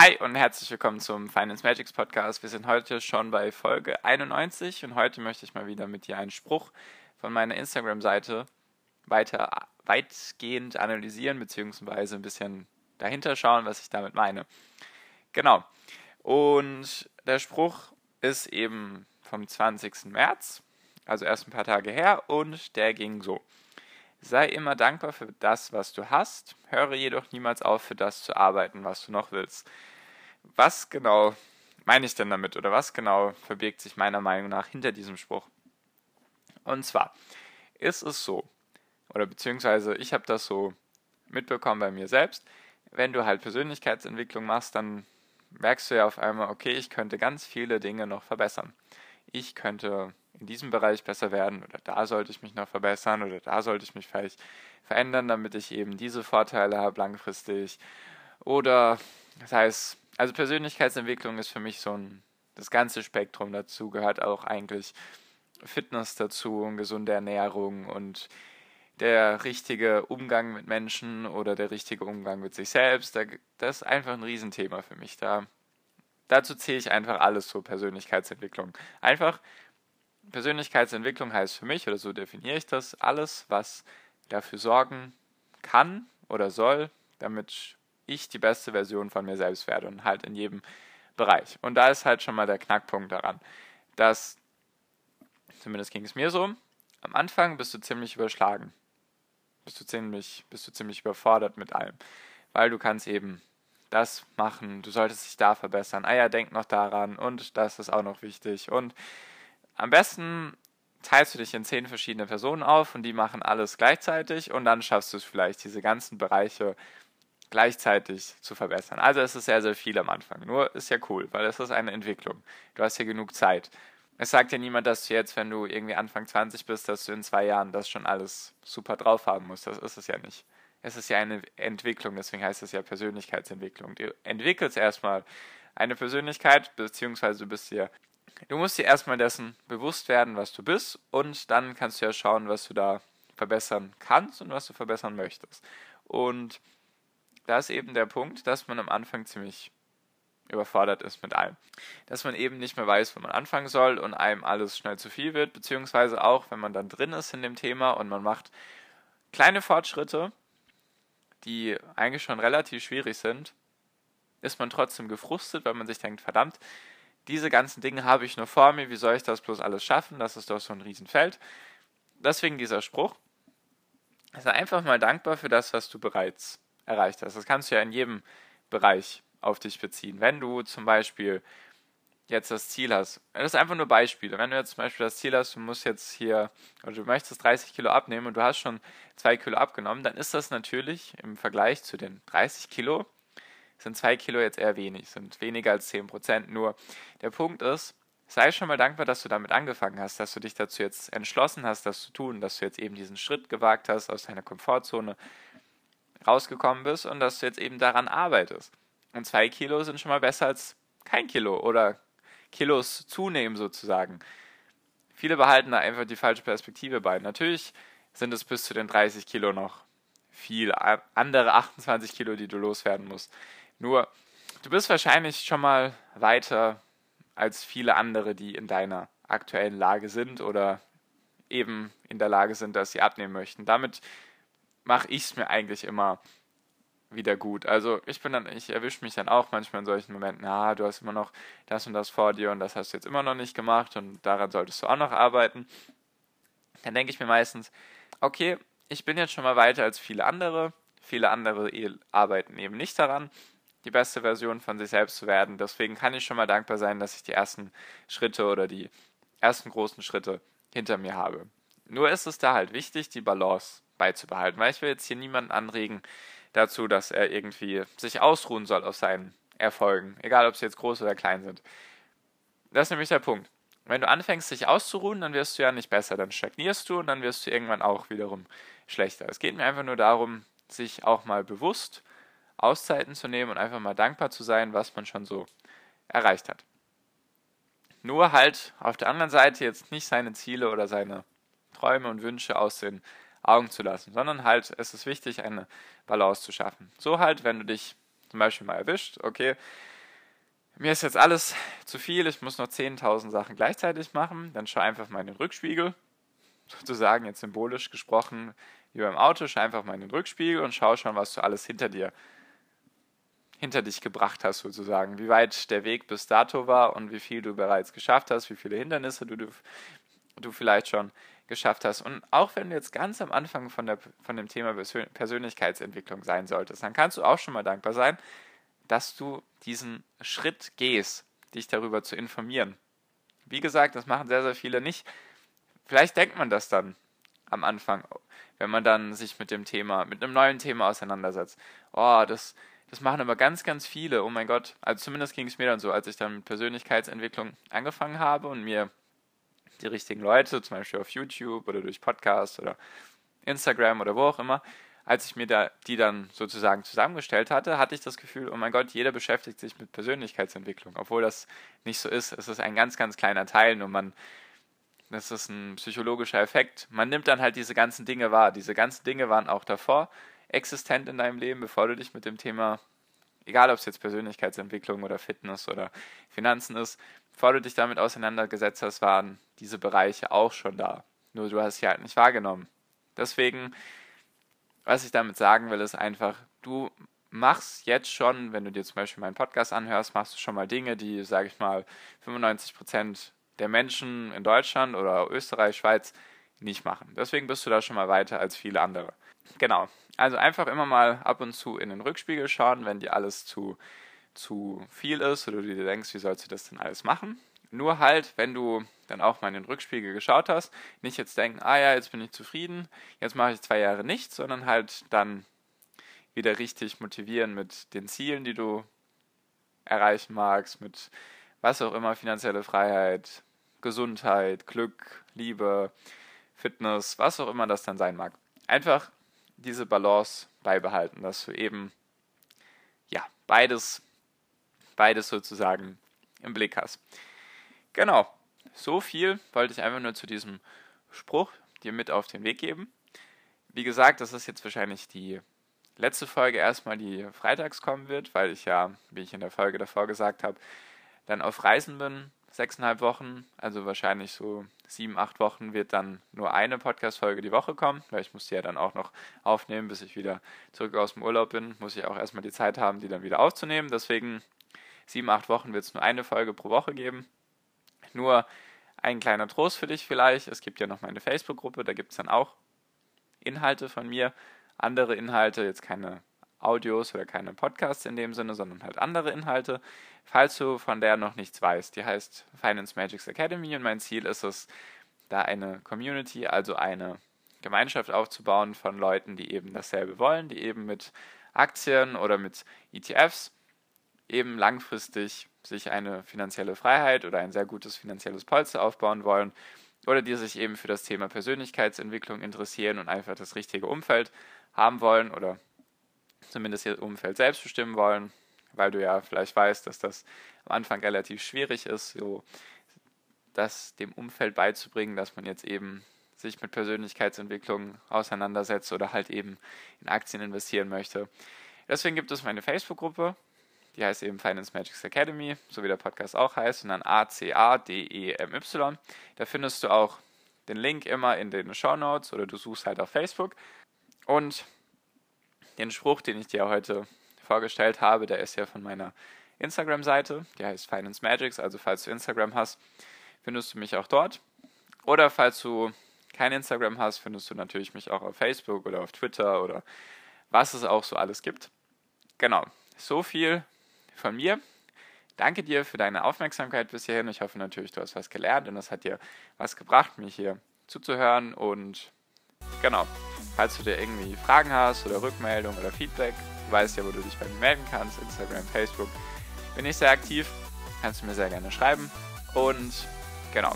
Hi und herzlich willkommen zum Finance Magics Podcast. Wir sind heute schon bei Folge 91 und heute möchte ich mal wieder mit dir einen Spruch von meiner Instagram-Seite weiter weitgehend analysieren beziehungsweise ein bisschen dahinter schauen, was ich damit meine. Genau. Und der Spruch ist eben vom 20. März, also erst ein paar Tage her und der ging so. Sei immer dankbar für das, was du hast, höre jedoch niemals auf, für das zu arbeiten, was du noch willst. Was genau meine ich denn damit oder was genau verbirgt sich meiner Meinung nach hinter diesem Spruch? Und zwar ist es so, oder beziehungsweise ich habe das so mitbekommen bei mir selbst, wenn du halt Persönlichkeitsentwicklung machst, dann merkst du ja auf einmal, okay, ich könnte ganz viele Dinge noch verbessern. Ich könnte in diesem Bereich besser werden oder da sollte ich mich noch verbessern oder da sollte ich mich vielleicht verändern, damit ich eben diese Vorteile habe langfristig. Oder das heißt, also Persönlichkeitsentwicklung ist für mich so ein, das ganze Spektrum dazu, gehört auch eigentlich Fitness dazu und gesunde Ernährung und der richtige Umgang mit Menschen oder der richtige Umgang mit sich selbst, das ist einfach ein Riesenthema für mich. Da, dazu zähle ich einfach alles zur Persönlichkeitsentwicklung. Einfach Persönlichkeitsentwicklung heißt für mich, oder so definiere ich das, alles, was dafür sorgen kann oder soll, damit ich die beste Version von mir selbst werde und halt in jedem Bereich. Und da ist halt schon mal der Knackpunkt daran, dass, zumindest ging es mir so, am Anfang bist du ziemlich überschlagen. Bist du ziemlich, bist du ziemlich überfordert mit allem. Weil du kannst eben das machen, du solltest dich da verbessern. Ah ja, denk noch daran und das ist auch noch wichtig. Und am besten teilst du dich in zehn verschiedene Personen auf und die machen alles gleichzeitig und dann schaffst du es vielleicht, diese ganzen Bereiche gleichzeitig zu verbessern. Also es ist sehr, sehr viel am Anfang. Nur ist ja cool, weil es ist eine Entwicklung. Du hast hier genug Zeit. Es sagt ja niemand, dass du jetzt, wenn du irgendwie Anfang 20 bist, dass du in zwei Jahren das schon alles super drauf haben musst. Das ist es ja nicht. Es ist ja eine Entwicklung, deswegen heißt es ja Persönlichkeitsentwicklung. Du entwickelst erstmal eine Persönlichkeit, beziehungsweise du bist dir, du musst dir erstmal dessen bewusst werden, was du bist, und dann kannst du ja schauen, was du da verbessern kannst und was du verbessern möchtest. Und da ist eben der Punkt, dass man am Anfang ziemlich überfordert ist mit allem. Dass man eben nicht mehr weiß, wo man anfangen soll und einem alles schnell zu viel wird, beziehungsweise auch, wenn man dann drin ist in dem Thema und man macht kleine Fortschritte, die eigentlich schon relativ schwierig sind, ist man trotzdem gefrustet, weil man sich denkt, verdammt, diese ganzen Dinge habe ich nur vor mir, wie soll ich das bloß alles schaffen? Das ist doch so ein Riesenfeld. Deswegen dieser Spruch. Sei einfach mal dankbar für das, was du bereits erreicht hast. Das kannst du ja in jedem Bereich auf dich beziehen. Wenn du zum Beispiel jetzt das Ziel hast, das ist einfach nur Beispiele. Wenn du jetzt zum Beispiel das Ziel hast, du musst jetzt hier, oder du möchtest 30 Kilo abnehmen und du hast schon 2 Kilo abgenommen, dann ist das natürlich im Vergleich zu den 30 Kilo, sind 2 Kilo jetzt eher wenig, sind weniger als 10 Prozent. Nur der Punkt ist, sei schon mal dankbar, dass du damit angefangen hast, dass du dich dazu jetzt entschlossen hast, das zu tun, dass du jetzt eben diesen Schritt gewagt hast aus deiner Komfortzone, rausgekommen bist und dass du jetzt eben daran arbeitest. Und zwei Kilo sind schon mal besser als kein Kilo oder Kilos zunehmen sozusagen. Viele behalten da einfach die falsche Perspektive bei. Natürlich sind es bis zu den 30 Kilo noch viel andere 28 Kilo, die du loswerden musst. Nur, du bist wahrscheinlich schon mal weiter als viele andere, die in deiner aktuellen Lage sind oder eben in der Lage sind, dass sie abnehmen möchten. Damit mache ich es mir eigentlich immer wieder gut. Also ich bin dann, ich erwische mich dann auch manchmal in solchen Momenten, ah, du hast immer noch das und das vor dir und das hast du jetzt immer noch nicht gemacht und daran solltest du auch noch arbeiten. Dann denke ich mir meistens, okay, ich bin jetzt schon mal weiter als viele andere. Viele andere arbeiten eben nicht daran, die beste Version von sich selbst zu werden. Deswegen kann ich schon mal dankbar sein, dass ich die ersten Schritte oder die ersten großen Schritte hinter mir habe. Nur ist es da halt wichtig, die Balance beizubehalten, weil ich will jetzt hier niemanden anregen, dazu, dass er irgendwie sich ausruhen soll auf seinen Erfolgen, egal ob sie jetzt groß oder klein sind. Das ist nämlich der Punkt. Wenn du anfängst, dich auszuruhen, dann wirst du ja nicht besser, dann stagnierst du und dann wirst du irgendwann auch wiederum schlechter. Es geht mir einfach nur darum, sich auch mal bewusst Auszeiten zu nehmen und einfach mal dankbar zu sein, was man schon so erreicht hat. Nur halt auf der anderen Seite jetzt nicht seine Ziele oder seine Träume und Wünsche aus den Augen zu lassen, sondern halt, es ist wichtig, eine Balance zu schaffen. So halt, wenn du dich zum Beispiel mal erwischt, okay, mir ist jetzt alles zu viel, ich muss noch 10.000 Sachen gleichzeitig machen, dann schau einfach mal in den Rückspiegel, sozusagen jetzt symbolisch gesprochen, wie beim Auto, schau einfach mal in den Rückspiegel und schau schon, was du alles hinter dir hinter dich gebracht hast, sozusagen, wie weit der Weg bis dato war und wie viel du bereits geschafft hast, wie viele Hindernisse du, du, du vielleicht schon geschafft hast. Und auch wenn du jetzt ganz am Anfang von, der, von dem Thema Persönlichkeitsentwicklung sein solltest, dann kannst du auch schon mal dankbar sein, dass du diesen Schritt gehst, dich darüber zu informieren. Wie gesagt, das machen sehr, sehr viele nicht. Vielleicht denkt man das dann am Anfang, wenn man dann sich mit dem Thema, mit einem neuen Thema auseinandersetzt. Oh, das, das machen aber ganz, ganz viele. Oh mein Gott. Also zumindest ging es mir dann so, als ich dann mit Persönlichkeitsentwicklung angefangen habe und mir die richtigen Leute, zum Beispiel auf YouTube oder durch Podcast oder Instagram oder wo auch immer, als ich mir da, die dann sozusagen zusammengestellt hatte, hatte ich das Gefühl, oh mein Gott, jeder beschäftigt sich mit Persönlichkeitsentwicklung, obwohl das nicht so ist. Es ist ein ganz, ganz kleiner Teil, nur man, das ist ein psychologischer Effekt. Man nimmt dann halt diese ganzen Dinge wahr. Diese ganzen Dinge waren auch davor existent in deinem Leben, bevor du dich mit dem Thema, egal ob es jetzt Persönlichkeitsentwicklung oder Fitness oder Finanzen ist, bevor du dich damit auseinandergesetzt hast, waren diese Bereiche auch schon da. Nur du hast sie halt nicht wahrgenommen. Deswegen, was ich damit sagen will, ist einfach, du machst jetzt schon, wenn du dir zum Beispiel meinen Podcast anhörst, machst du schon mal Dinge, die, sage ich mal, 95 Prozent der Menschen in Deutschland oder Österreich, Schweiz nicht machen. Deswegen bist du da schon mal weiter als viele andere. Genau. Also einfach immer mal ab und zu in den Rückspiegel schauen, wenn dir alles zu zu viel ist oder du dir denkst, wie sollst du das denn alles machen. Nur halt, wenn du dann auch mal in den Rückspiegel geschaut hast, nicht jetzt denken, ah ja, jetzt bin ich zufrieden, jetzt mache ich zwei Jahre nichts, sondern halt dann wieder richtig motivieren mit den Zielen, die du erreichen magst, mit was auch immer, finanzielle Freiheit, Gesundheit, Glück, Liebe, Fitness, was auch immer das dann sein mag. Einfach diese Balance beibehalten, dass du eben ja beides beides sozusagen im Blick hast. Genau, so viel wollte ich einfach nur zu diesem Spruch dir mit auf den Weg geben. Wie gesagt, das ist jetzt wahrscheinlich die letzte Folge erstmal, die freitags kommen wird, weil ich ja, wie ich in der Folge davor gesagt habe, dann auf Reisen bin, sechseinhalb Wochen, also wahrscheinlich so sieben, acht Wochen wird dann nur eine Podcast-Folge die Woche kommen, weil ich muss die ja dann auch noch aufnehmen, bis ich wieder zurück aus dem Urlaub bin, muss ich auch erstmal die Zeit haben, die dann wieder aufzunehmen. Deswegen sieben, acht Wochen wird es nur eine Folge pro Woche geben. Nur ein kleiner Trost für dich vielleicht. Es gibt ja noch meine Facebook-Gruppe, da gibt es dann auch Inhalte von mir, andere Inhalte, jetzt keine Audios oder keine Podcasts in dem Sinne, sondern halt andere Inhalte. Falls du von der noch nichts weißt, die heißt Finance Magics Academy und mein Ziel ist es, da eine Community, also eine Gemeinschaft aufzubauen von Leuten, die eben dasselbe wollen, die eben mit Aktien oder mit ETFs eben langfristig sich eine finanzielle Freiheit oder ein sehr gutes finanzielles Polster aufbauen wollen oder die sich eben für das Thema Persönlichkeitsentwicklung interessieren und einfach das richtige Umfeld haben wollen oder zumindest ihr Umfeld selbst bestimmen wollen, weil du ja vielleicht weißt, dass das am Anfang relativ schwierig ist, so das dem Umfeld beizubringen, dass man jetzt eben sich mit Persönlichkeitsentwicklung auseinandersetzt oder halt eben in Aktien investieren möchte. Deswegen gibt es meine Facebook-Gruppe, die heißt eben Finance Magics Academy, so wie der Podcast auch heißt, und dann A-C-A-D-E-M-Y. Da findest du auch den Link immer in den Show Notes oder du suchst halt auf Facebook. Und den Spruch, den ich dir heute vorgestellt habe, der ist ja von meiner Instagram-Seite, die heißt Finance Magics, also falls du Instagram hast, findest du mich auch dort. Oder falls du kein Instagram hast, findest du natürlich mich auch auf Facebook oder auf Twitter oder was es auch so alles gibt. Genau, so viel von mir. Danke dir für deine Aufmerksamkeit bis hierhin. Ich hoffe natürlich, du hast was gelernt und es hat dir was gebracht, mich hier zuzuhören. Und genau. Falls du dir irgendwie Fragen hast oder Rückmeldung oder Feedback, du weißt ja, wo du dich bei mir melden kannst. Instagram, Facebook. Bin ich sehr aktiv. Kannst du mir sehr gerne schreiben. Und genau.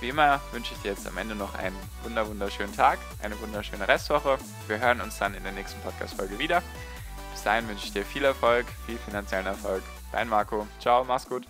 Wie immer wünsche ich dir jetzt am Ende noch einen wunderschönen Tag, eine wunderschöne Restwoche. Wir hören uns dann in der nächsten Podcast-Folge wieder. Bis dahin wünsche ich dir viel Erfolg, viel finanziellen Erfolg. Dein Marco. Ciao, mach's gut.